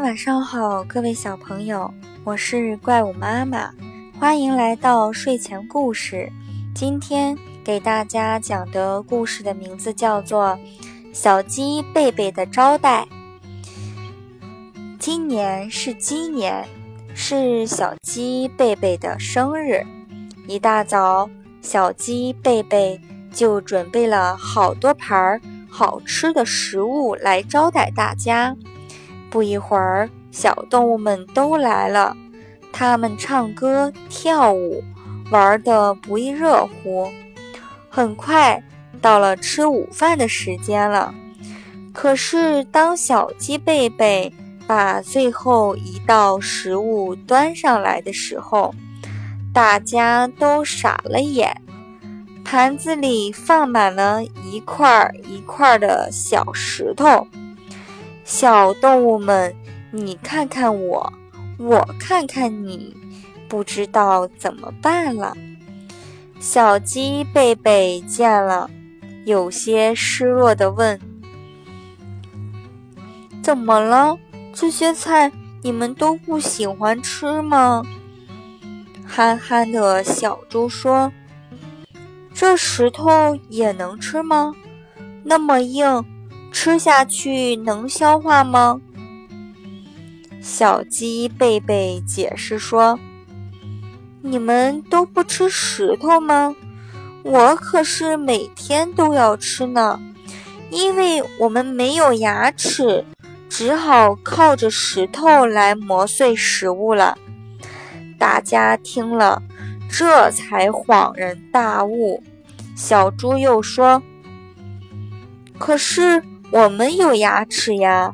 晚上好，各位小朋友，我是怪物妈妈，欢迎来到睡前故事。今天给大家讲的故事的名字叫做《小鸡贝贝的招待》。今年是鸡年，是小鸡贝贝的生日。一大早，小鸡贝贝就准备了好多盘儿好吃的食物来招待大家。不一会儿，小动物们都来了，它们唱歌、跳舞，玩得不亦乐乎。很快到了吃午饭的时间了，可是当小鸡贝贝把最后一道食物端上来的时候，大家都傻了眼，盘子里放满了一块一块的小石头。小动物们，你看看我，我看看你，不知道怎么办了。小鸡贝贝见了，有些失落地问：“怎么了？这些菜你们都不喜欢吃吗？”憨憨的小猪说：“这石头也能吃吗？那么硬。”吃下去能消化吗？小鸡贝贝解释说：“你们都不吃石头吗？我可是每天都要吃呢，因为我们没有牙齿，只好靠着石头来磨碎食物了。”大家听了，这才恍然大悟。小猪又说：“可是。”我们有牙齿呀，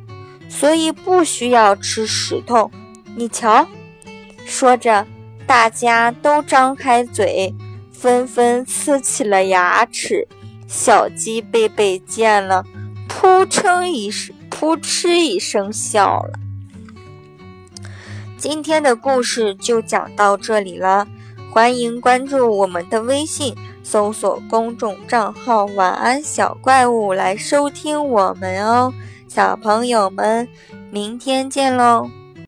所以不需要吃石头。你瞧，说着，大家都张开嘴，纷纷呲起了牙齿。小鸡贝贝见了，扑哧一声，扑哧一声笑了。今天的故事就讲到这里了，欢迎关注我们的微信。搜索公众账号“晚安小怪物”来收听我们哦，小朋友们，明天见喽！